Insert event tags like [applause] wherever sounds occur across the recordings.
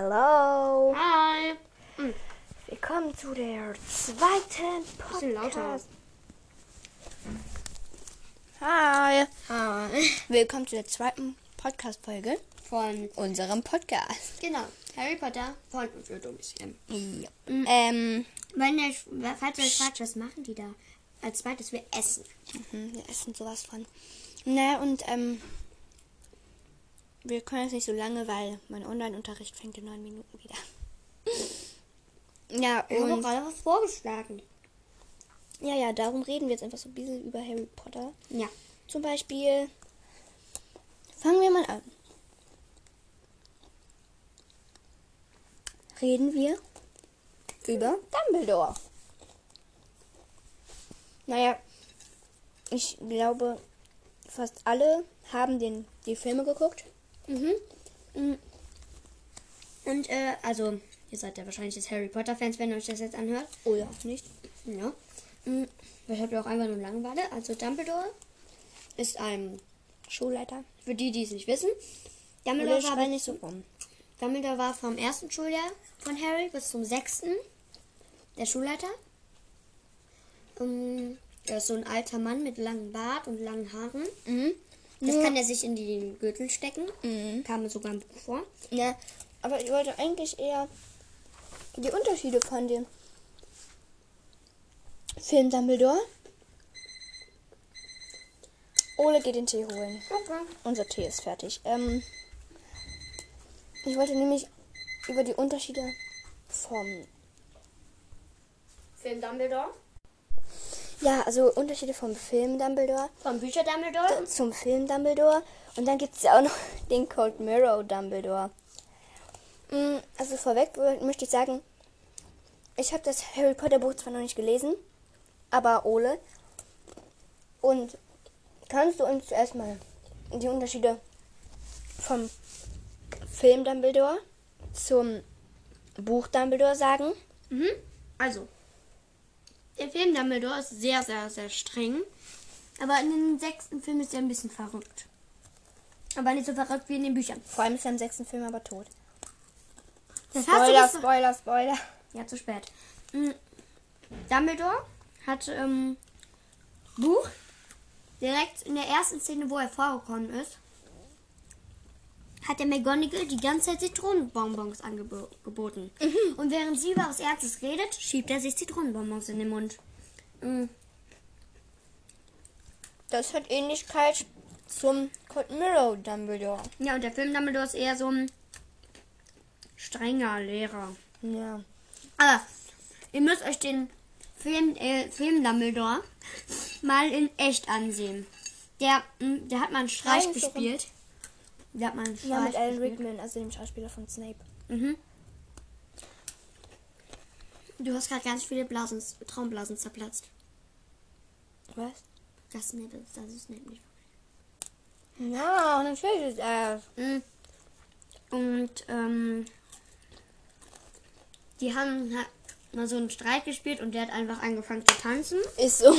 Hallo. Hi. Hm, Willkommen zu der zweiten Bisschen lauter. Podcast. Hi. Hi. Willkommen zu der zweiten Podcast-Folge Von, unserem Podcast. genau, Harry Potter von und für Dummies. Ja. Ähm, Wenn ihr, falls ihr euch fragt, was machen die da? Als zweites, wir essen. mhm, wir essen sowas von. Na, und ähm, wir können jetzt nicht so lange, weil mein Online-Unterricht fängt in neun Minuten wieder. Ja, Ich habe und gerade was vorgeschlagen. ja, ja, darum reden wir jetzt einfach so ein bisschen über Harry Potter. Ja. Zum Beispiel, fangen wir mal an. Reden wir über Dumbledore. Naja, ich glaube, fast alle haben den, die Filme geguckt. Mhm. Mhm. Und, äh, also, ihr seid ja wahrscheinlich jetzt Harry Potter-Fans, wenn ihr euch das jetzt anhört. Oder auch nicht. Ja. Mhm. Ich habe ja auch einfach nur Langeweile. Also, Dumbledore ist ein, Schulleiter. für die, die es nicht wissen, Dumbledore war, nicht so rum. Dumbledore war vom ersten Schuljahr von Harry bis zum sechsten der Schulleiter. Ähm, er ist so ein alter Mann mit langem Bart und langen Haaren. Mhm. Das Nur- kann er sich in den Gürtel stecken. Mhm. Kam mir sogar im Buch vor. Ja, aber ich wollte eigentlich eher die Unterschiede von dem Film Dumbledore. Ole geht den Tee holen. Okay. Unser Tee ist fertig. Ähm, ich wollte nämlich über die Unterschiede vom Film Dumbledore. Ja, also Unterschiede vom Film Dumbledore Vom Bücher Dumbledore. zum Film Dumbledore und dann gibt es ja auch noch [laughs] den Cold Mirror Dumbledore. Mm, Also vorweg möchte ich sagen, ich habe das Harry Potter Buch zwar noch nicht gelesen, aber Ole. Und kannst du uns zuerst mal die Unterschiede vom Film Dumbledore zum Buch Dumbledore sagen? Mhm. Also, der Film Dumbledore ist sehr, sehr, sehr streng. Aber in dem sechsten Film ist er ein bisschen verrückt. Aber nicht so verrückt wie in den Büchern. Vor allem ist er im sechsten Film aber tot. Das hast du Spoiler. Spoiler, Spoiler. Ja, zu spät. Mhm. Dumbledore hat ähm, Buch direkt in der ersten Szene, wo er vorgekommen ist, hat der McGonagall die ganze Zeit Zitronenbonbons angeboten. Und während sie über was Ernstes redet, schiebt er sich Zitronenbonbons in den Mund. Mhm. Das hat Ähnlichkeit zum Cold Mirror Dumbledore. Ja, und der Film Dumbledore ist eher so ein strenger Lehrer. Ja. Aber ihr müsst euch den Film, äh, Film Dumbledore [laughs] mal in echt ansehen. Der, mh, der hat mal einen Streich gespielt. Einen Streich Ja, mit Alan. Rickman, also dem Schauspieler von Snape. Mhm. Du hast gerade ganz viele Blasen, Traumblasen zerplatzt. Was? Das Snape ist, das ist Snape nicht. Ja, natürlich ist er. Mhm. Und ähm, die haben mal so einen Streit gespielt und der hat einfach angefangen zu tanzen. Ist so.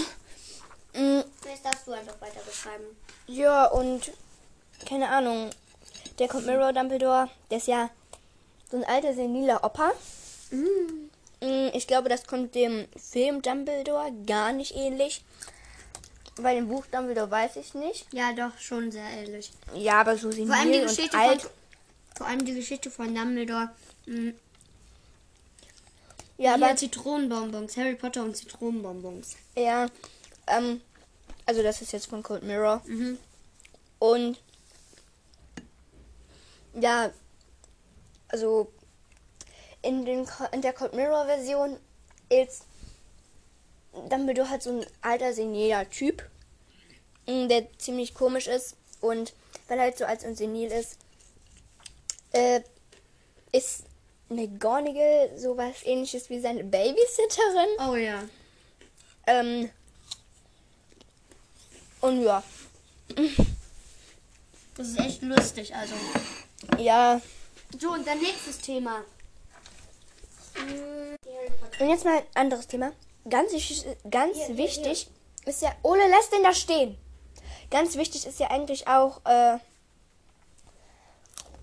Mm, Jetzt darfst du einfach weiter beschreiben. Ja, und keine Ahnung. Der Cold Mirror Dumbledore, der ist ja so ein alter seniler Opa. Mhm. Mm, Ich glaube, das kommt dem Film Dumbledore gar nicht ähnlich. Bei dem Buch Dumbledore weiß ich nicht. Ja, doch, schon sehr ähnlich. Ja, aber so senil Vor allem die und Geschichte alt. von, vor allem die Geschichte von Dumbledore. Mh, ja, hier aber Zitronenbonbons, Harry Potter und Zitronenbonbons. ja, ähm, also das ist jetzt von Cold Mirror. Mhm. Und ja, also in, den, in der Cold Mirror Version ist Dumbledore halt so ein alter seniler Typ, mm, der ziemlich komisch ist und weil er halt so alt und senil ist, äh, ist McGonagall sowas ähnliches wie seine Babysitterin. Oh ja. Ähm, und ja, Das ist echt lustig, also. Ja, So, und dann nächstes Thema. Und jetzt mal ein anderes Thema. Ganz, wichtig- ganz Hier, hier, wichtig ist ja, Ole lässt den da stehen. Ganz wichtig ist ja eigentlich auch, äh,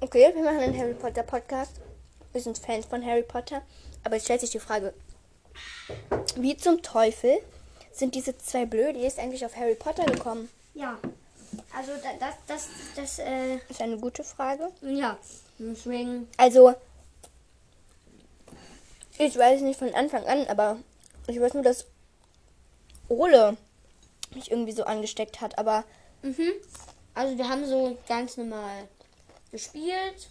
okay, wir machen einen Harry Potter Podcast. wir sind Fans von Harry Potter. Aber es stellt sich die Frage, wie zum Teufel sind diese zwei Blödis eigentlich auf Harry Potter gekommen? Ja. Also da, das, das, das, äh, Ist eine gute Frage. ja. Deswegen. Also, ich weiß nicht von Anfang an, aber ich weiß nur, dass Ole mich irgendwie so angesteckt hat. Aber Mhm. Also wir haben so ganz normal gespielt.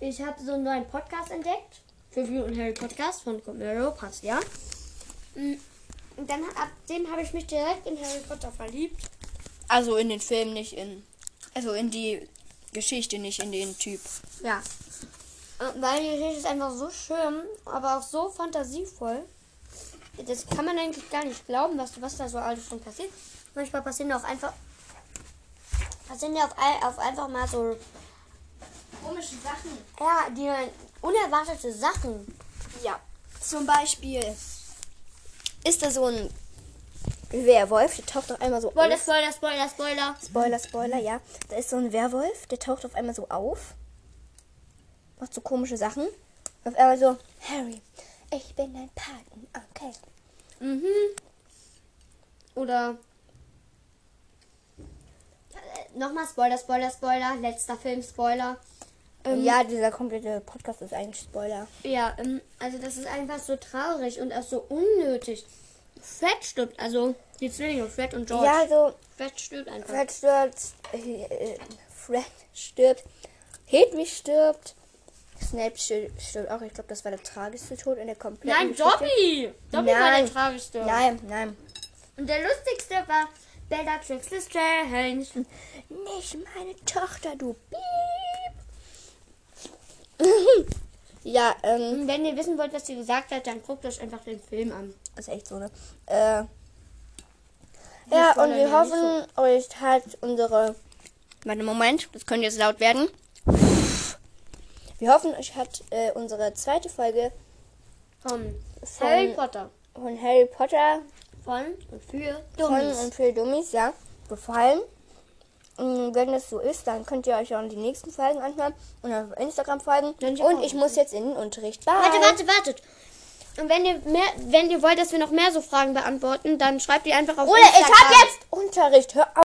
Ich habe so einen neuen Podcast entdeckt. Review und Harry Podcast von Comero, passt ja. Mm, Und dann ab dem habe ich mich direkt in Harry Potter verliebt. Also in den Film, nicht in. Also in die Geschichte, nicht in den Typ. Ja. Äh, Weil die Geschichte ist einfach so schön, aber auch so fantasievoll. Das kann man eigentlich gar nicht glauben, was, was da so alles schon passiert. Manchmal passieren auch einfach. Passieren ja auf, auf einfach mal so. Komische Sachen. Ja, die unerwartete Sachen. Ja. Zum Beispiel ist da so ein Werwolf, der taucht auf einmal so Spoiler, auf. Spoiler, Spoiler, Spoiler. Spoiler, Spoiler, ja. Da ist so ein Werwolf, der taucht auf einmal so auf. Macht so komische Sachen. Und auf einmal so, Harry, ich bin dein Paten. Okay. Mhm. Oder. Äh, Nochmal Spoiler, Spoiler, Spoiler. Letzter Film, Spoiler. Ähm, ja, dieser komplette Podcast ist eigentlich Spoiler. Ja, ähm, also das ist einfach so traurig und auch so unnötig. Fred stirbt, also die Zwillinge, Fred und George. Ja, so, Fred stirbt einfach. Fred stirbt, äh, Fred stirbt, Hedwig stirbt, Snape stirbt, auch. Ich glaube, das war der tragischste Tod in der kompletten Nein, Geschichte. Dobby! Dobby war Nein. der tragischste. Nein, nein. Und der lustigste war Bellatrix Lestrange. Nicht meine Tochter, du Piep. [laughs] ja, ähm, Und wenn ihr wissen wollt, was sie gesagt hat, dann guckt euch einfach den Film an. ist echt so, ne? Äh, ja, und wir hoffen, euch hat unsere. Warte, Moment, das könnte jetzt laut werden. Wir hoffen, euch hat äh, unsere zweite Folge Vom Von- Harry Potter. von Harry Potter Von und für von Dummies. und für Dummies, ja, gefallen. Und wenn das so ist, dann könnt ihr euch auch die nächsten Folgen anhören und auf Instagram folgen. Ihr Und ich muss jetzt in den Unterricht. Bye. Warte, warte, wartet. Und wenn ihr mehr, wenn ihr wollt, dass wir noch mehr so Fragen beantworten, dann schreibt die einfach auf Oder ich Instagram. habe jetzt Unterricht. Hör auf.